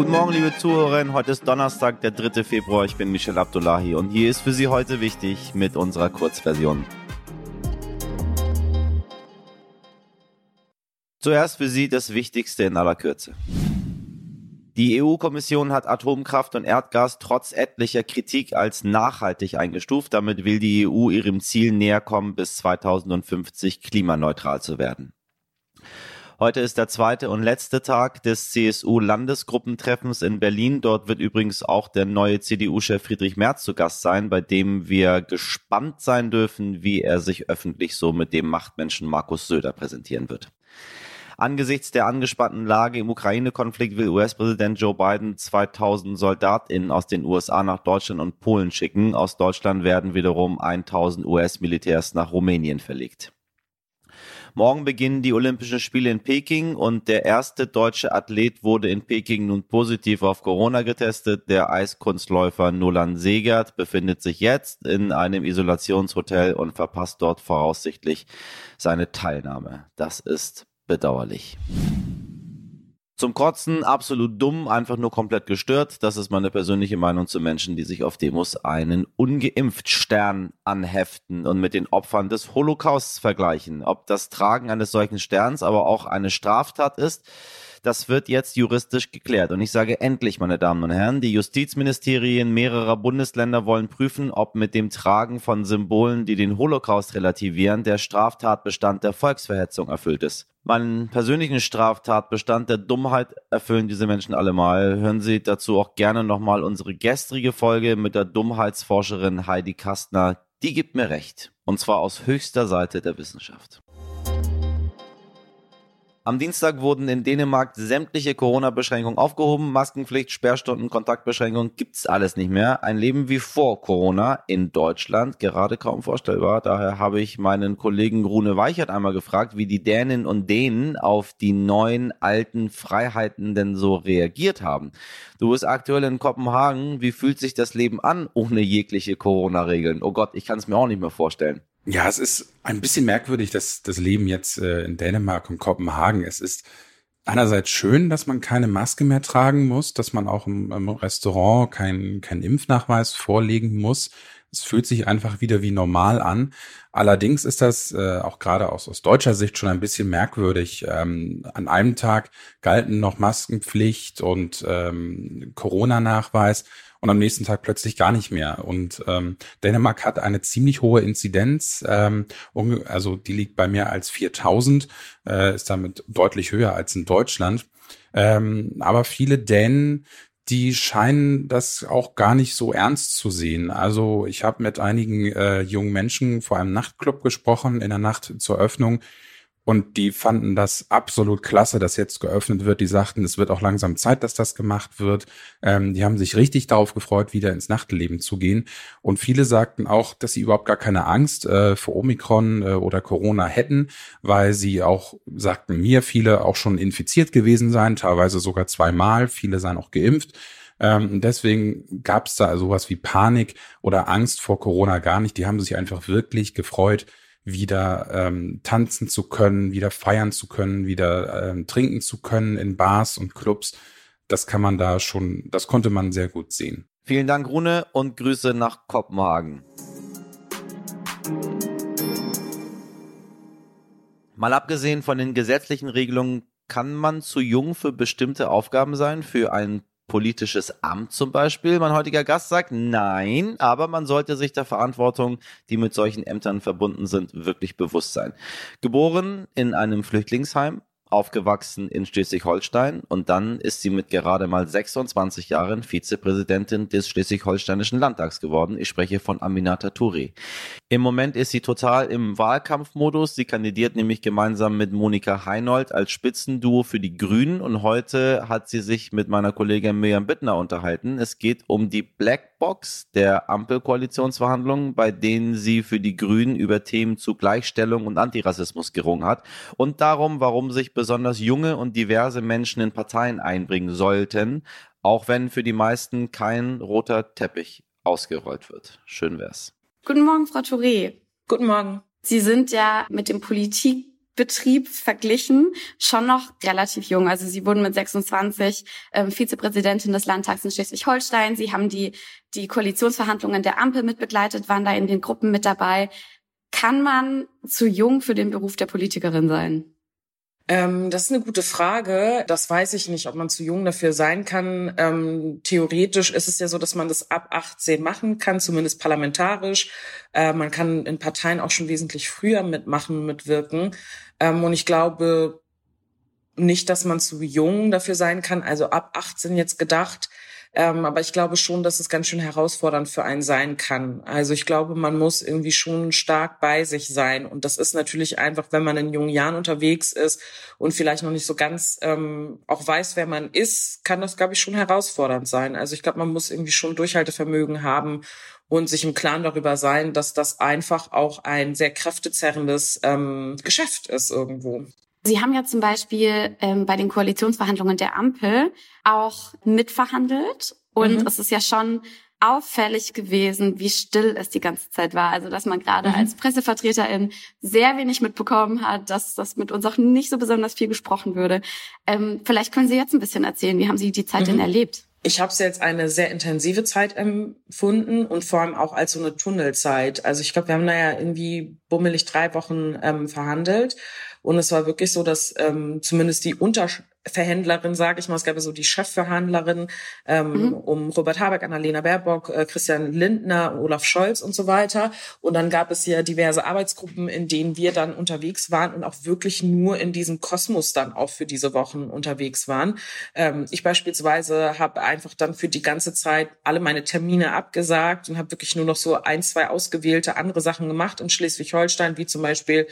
Guten Morgen, liebe Zuhörerinnen. Heute ist Donnerstag, der 3. Februar. Ich bin Michel Abdullahi und hier ist für Sie heute wichtig mit unserer Kurzversion. Zuerst für Sie das Wichtigste in aller Kürze. Die EU-Kommission hat Atomkraft und Erdgas trotz etlicher Kritik als nachhaltig eingestuft. Damit will die EU ihrem Ziel näher kommen, bis 2050 klimaneutral zu werden. Heute ist der zweite und letzte Tag des CSU-Landesgruppentreffens in Berlin. Dort wird übrigens auch der neue CDU-Chef Friedrich Merz zu Gast sein, bei dem wir gespannt sein dürfen, wie er sich öffentlich so mit dem Machtmenschen Markus Söder präsentieren wird. Angesichts der angespannten Lage im Ukraine-Konflikt will US-Präsident Joe Biden 2000 SoldatInnen aus den USA nach Deutschland und Polen schicken. Aus Deutschland werden wiederum 1000 US-Militärs nach Rumänien verlegt. Morgen beginnen die Olympischen Spiele in Peking und der erste deutsche Athlet wurde in Peking nun positiv auf Corona getestet. Der Eiskunstläufer Nolan Segert befindet sich jetzt in einem Isolationshotel und verpasst dort voraussichtlich seine Teilnahme. Das ist bedauerlich. Zum Kotzen absolut dumm, einfach nur komplett gestört. Das ist meine persönliche Meinung zu Menschen, die sich auf Demos einen ungeimpft Stern anheften und mit den Opfern des Holocausts vergleichen. Ob das Tragen eines solchen Sterns aber auch eine Straftat ist, das wird jetzt juristisch geklärt. Und ich sage endlich, meine Damen und Herren, die Justizministerien mehrerer Bundesländer wollen prüfen, ob mit dem Tragen von Symbolen, die den Holocaust relativieren, der Straftatbestand der Volksverhetzung erfüllt ist. Meinen persönlichen Straftatbestand der Dummheit erfüllen diese Menschen allemal. Hören Sie dazu auch gerne nochmal unsere gestrige Folge mit der Dummheitsforscherin Heidi Kastner. Die gibt mir recht. Und zwar aus höchster Seite der Wissenschaft. Am Dienstag wurden in Dänemark sämtliche Corona-Beschränkungen aufgehoben. Maskenpflicht, Sperrstunden, Kontaktbeschränkungen gibt's alles nicht mehr. Ein Leben wie vor Corona in Deutschland gerade kaum vorstellbar. Daher habe ich meinen Kollegen Rune Weichert einmal gefragt, wie die Dänen und Dänen auf die neuen alten Freiheiten denn so reagiert haben. Du bist aktuell in Kopenhagen. Wie fühlt sich das Leben an ohne jegliche Corona-Regeln? Oh Gott, ich kann es mir auch nicht mehr vorstellen. Ja, es ist ein bisschen merkwürdig, dass das Leben jetzt äh, in Dänemark und Kopenhagen. Es ist einerseits schön, dass man keine Maske mehr tragen muss, dass man auch im, im Restaurant keinen kein Impfnachweis vorlegen muss. Es fühlt sich einfach wieder wie normal an. Allerdings ist das äh, auch gerade aus, aus deutscher Sicht schon ein bisschen merkwürdig. Ähm, an einem Tag galten noch Maskenpflicht und ähm, Corona-Nachweis und am nächsten Tag plötzlich gar nicht mehr. Und ähm, Dänemark hat eine ziemlich hohe Inzidenz, ähm, also die liegt bei mehr als 4000, äh, ist damit deutlich höher als in Deutschland. Ähm, aber viele Dänen die scheinen das auch gar nicht so ernst zu sehen. Also ich habe mit einigen äh, jungen Menschen vor einem Nachtclub gesprochen in der Nacht zur Öffnung und die fanden das absolut klasse, dass jetzt geöffnet wird. Die sagten, es wird auch langsam Zeit, dass das gemacht wird. Ähm, die haben sich richtig darauf gefreut, wieder ins Nachtleben zu gehen. Und viele sagten auch, dass sie überhaupt gar keine Angst äh, vor Omikron äh, oder Corona hätten, weil sie auch, sagten mir, viele auch schon infiziert gewesen seien, teilweise sogar zweimal. Viele seien auch geimpft. Ähm, deswegen gab es da sowas wie Panik oder Angst vor Corona gar nicht. Die haben sich einfach wirklich gefreut, wieder ähm, tanzen zu können, wieder feiern zu können, wieder ähm, trinken zu können in Bars und Clubs. Das kann man da schon, das konnte man sehr gut sehen. Vielen Dank, Rune, und Grüße nach Kopenhagen. Mal abgesehen von den gesetzlichen Regelungen, kann man zu jung für bestimmte Aufgaben sein, für ein politisches Amt zum Beispiel. Mein heutiger Gast sagt nein, aber man sollte sich der Verantwortung, die mit solchen Ämtern verbunden sind, wirklich bewusst sein. Geboren in einem Flüchtlingsheim, aufgewachsen in Schleswig-Holstein und dann ist sie mit gerade mal 26 Jahren Vizepräsidentin des Schleswig-Holsteinischen Landtags geworden. Ich spreche von Aminata Touré. Im Moment ist sie total im Wahlkampfmodus. Sie kandidiert nämlich gemeinsam mit Monika Heinold als Spitzenduo für die Grünen und heute hat sie sich mit meiner Kollegin Miriam Bittner unterhalten. Es geht um die Blackbox der Ampelkoalitionsverhandlungen, bei denen sie für die Grünen über Themen zu Gleichstellung und Antirassismus gerungen hat und darum, warum sich besonders junge und diverse Menschen in Parteien einbringen sollten, auch wenn für die meisten kein roter Teppich ausgerollt wird. Schön wär's. Guten Morgen, Frau Touré. Guten Morgen. Sie sind ja mit dem Politik Betrieb verglichen schon noch relativ jung. Also sie wurden mit 26 ähm, Vizepräsidentin des Landtags in Schleswig-Holstein. Sie haben die, die Koalitionsverhandlungen der Ampel mitbegleitet, waren da in den Gruppen mit dabei. Kann man zu jung für den Beruf der Politikerin sein? Ähm, das ist eine gute Frage. Das weiß ich nicht, ob man zu jung dafür sein kann. Ähm, theoretisch ist es ja so, dass man das ab 18 machen kann, zumindest parlamentarisch. Äh, man kann in Parteien auch schon wesentlich früher mitmachen, mitwirken. Ähm, und ich glaube nicht, dass man zu jung dafür sein kann. Also ab 18 jetzt gedacht. Ähm, aber ich glaube schon, dass es ganz schön herausfordernd für einen sein kann. Also ich glaube, man muss irgendwie schon stark bei sich sein. Und das ist natürlich einfach, wenn man in jungen Jahren unterwegs ist und vielleicht noch nicht so ganz ähm, auch weiß, wer man ist, kann das, glaube ich, schon herausfordernd sein. Also ich glaube, man muss irgendwie schon Durchhaltevermögen haben und sich im Klaren darüber sein, dass das einfach auch ein sehr kräftezerrendes ähm, Geschäft ist irgendwo. Sie haben ja zum Beispiel ähm, bei den Koalitionsverhandlungen der Ampel auch mitverhandelt. Und mhm. es ist ja schon auffällig gewesen, wie still es die ganze Zeit war. Also, dass man gerade mhm. als Pressevertreterin sehr wenig mitbekommen hat, dass das mit uns auch nicht so besonders viel gesprochen würde. Ähm, vielleicht können Sie jetzt ein bisschen erzählen, wie haben Sie die Zeit mhm. denn erlebt? Ich habe es jetzt eine sehr intensive Zeit empfunden und vor allem auch als so eine Tunnelzeit. Also ich glaube, wir haben da ja irgendwie bummelig drei Wochen ähm, verhandelt und es war wirklich so, dass ähm, zumindest die Unterverhändlerin, sage ich mal, es gab ja so die Chefverhandlerin ähm, mhm. um Robert Habeck, Annalena Baerbock, äh, Christian Lindner, Olaf Scholz und so weiter. Und dann gab es ja diverse Arbeitsgruppen, in denen wir dann unterwegs waren und auch wirklich nur in diesem Kosmos dann auch für diese Wochen unterwegs waren. Ähm, ich beispielsweise habe einfach dann für die ganze Zeit alle meine Termine abgesagt und habe wirklich nur noch so ein, zwei ausgewählte andere Sachen gemacht in Schleswig-Holstein, wie zum Beispiel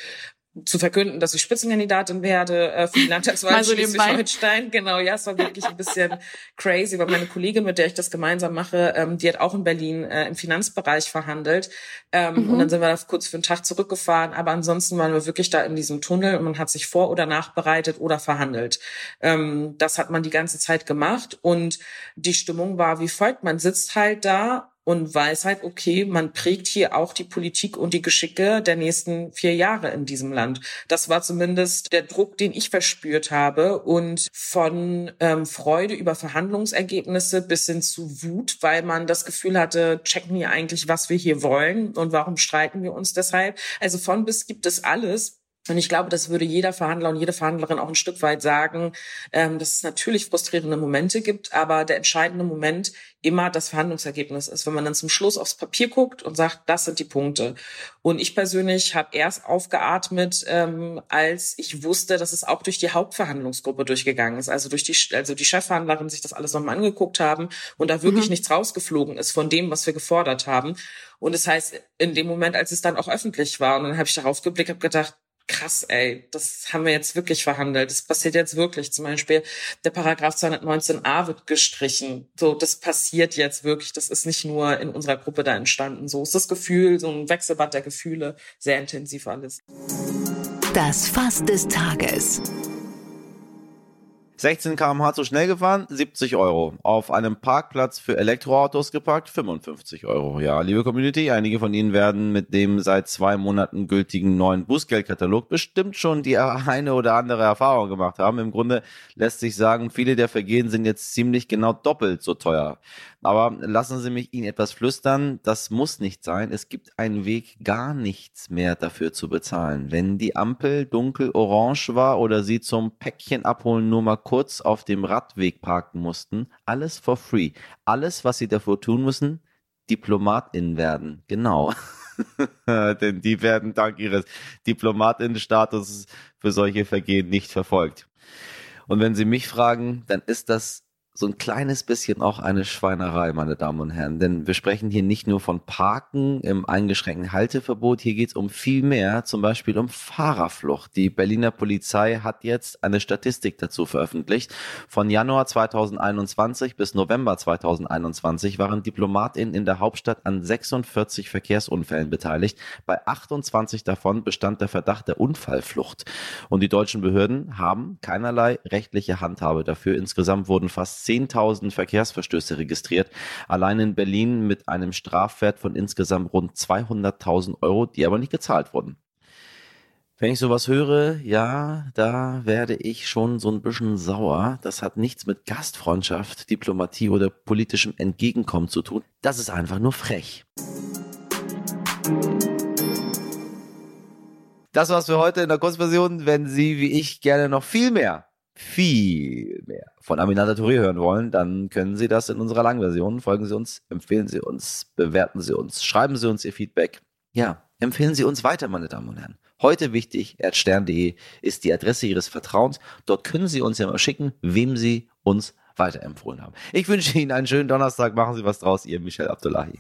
zu verkünden, dass ich Spitzenkandidatin werde äh, für die Landtagswahl so Schleswig-Holstein. Genau, ja, es war wirklich ein bisschen crazy, weil meine Kollegin, mit der ich das gemeinsam mache, ähm, die hat auch in Berlin äh, im Finanzbereich verhandelt. Ähm, mhm. Und dann sind wir da kurz für einen Tag zurückgefahren. Aber ansonsten waren wir wirklich da in diesem Tunnel und man hat sich vor- oder nachbereitet oder verhandelt. Ähm, das hat man die ganze Zeit gemacht und die Stimmung war wie folgt. Man sitzt halt da und weiß halt, okay, man prägt hier auch die Politik und die Geschicke der nächsten vier Jahre in diesem Land. Das war zumindest der Druck, den ich verspürt habe und von ähm, Freude über Verhandlungsergebnisse bis hin zu Wut, weil man das Gefühl hatte, checken wir eigentlich, was wir hier wollen und warum streiten wir uns deshalb. Also von bis gibt es alles. Und ich glaube, das würde jeder Verhandler und jede Verhandlerin auch ein Stück weit sagen, ähm, dass es natürlich frustrierende Momente gibt, aber der entscheidende Moment immer das Verhandlungsergebnis ist, wenn man dann zum Schluss aufs Papier guckt und sagt, das sind die Punkte. Und ich persönlich habe erst aufgeatmet, ähm, als ich wusste, dass es auch durch die Hauptverhandlungsgruppe durchgegangen ist, also durch die, also die Chefverhandlerin sich das alles nochmal angeguckt haben und da wirklich mhm. nichts rausgeflogen ist von dem, was wir gefordert haben. Und das heißt, in dem Moment, als es dann auch öffentlich war, und dann habe ich darauf geblickt, habe gedacht, krass, ey, das haben wir jetzt wirklich verhandelt. Das passiert jetzt wirklich. Zum Beispiel der Paragraph 219a wird gestrichen. So, das passiert jetzt wirklich. Das ist nicht nur in unserer Gruppe da entstanden. So ist das Gefühl, so ein Wechselbad der Gefühle, sehr intensiv alles. Das Fass des Tages. 16 km/h zu schnell gefahren, 70 Euro. Auf einem Parkplatz für Elektroautos geparkt, 55 Euro. Ja, liebe Community, einige von Ihnen werden mit dem seit zwei Monaten gültigen neuen Bußgeldkatalog bestimmt schon die eine oder andere Erfahrung gemacht haben. Im Grunde lässt sich sagen, viele der Vergehen sind jetzt ziemlich genau doppelt so teuer. Aber lassen Sie mich Ihnen etwas flüstern. Das muss nicht sein. Es gibt einen Weg, gar nichts mehr dafür zu bezahlen. Wenn die Ampel dunkel orange war oder Sie zum Päckchen abholen nur mal kurz auf dem Radweg parken mussten, alles for free. Alles, was Sie dafür tun müssen, Diplomatin werden. Genau. Denn die werden dank ihres Diplomatinnenstatus für solche Vergehen nicht verfolgt. Und wenn Sie mich fragen, dann ist das so ein kleines bisschen auch eine Schweinerei, meine Damen und Herren. Denn wir sprechen hier nicht nur von Parken im eingeschränkten Halteverbot, hier geht es um viel mehr, zum Beispiel um Fahrerflucht. Die Berliner Polizei hat jetzt eine Statistik dazu veröffentlicht. Von Januar 2021 bis November 2021 waren Diplomatinnen in der Hauptstadt an 46 Verkehrsunfällen beteiligt. Bei 28 davon bestand der Verdacht der Unfallflucht. Und die deutschen Behörden haben keinerlei rechtliche Handhabe dafür. Insgesamt wurden fast 10.000 Verkehrsverstöße registriert. Allein in Berlin mit einem Strafwert von insgesamt rund 200.000 Euro, die aber nicht gezahlt wurden. Wenn ich sowas höre, ja, da werde ich schon so ein bisschen sauer. Das hat nichts mit Gastfreundschaft, Diplomatie oder politischem Entgegenkommen zu tun. Das ist einfach nur frech. Das war's für heute in der Kurzversion. Wenn Sie wie ich gerne noch viel mehr, viel mehr von Aminata Touré hören wollen, dann können Sie das in unserer Langversion. Folgen Sie uns, empfehlen Sie uns, bewerten Sie uns, schreiben Sie uns Ihr Feedback. Ja, empfehlen Sie uns weiter, meine Damen und Herren. Heute wichtig, erdstern.de ist die Adresse Ihres Vertrauens. Dort können Sie uns ja mal schicken, wem Sie uns weiterempfohlen haben. Ich wünsche Ihnen einen schönen Donnerstag. Machen Sie was draus, Ihr Michel Abdullahi.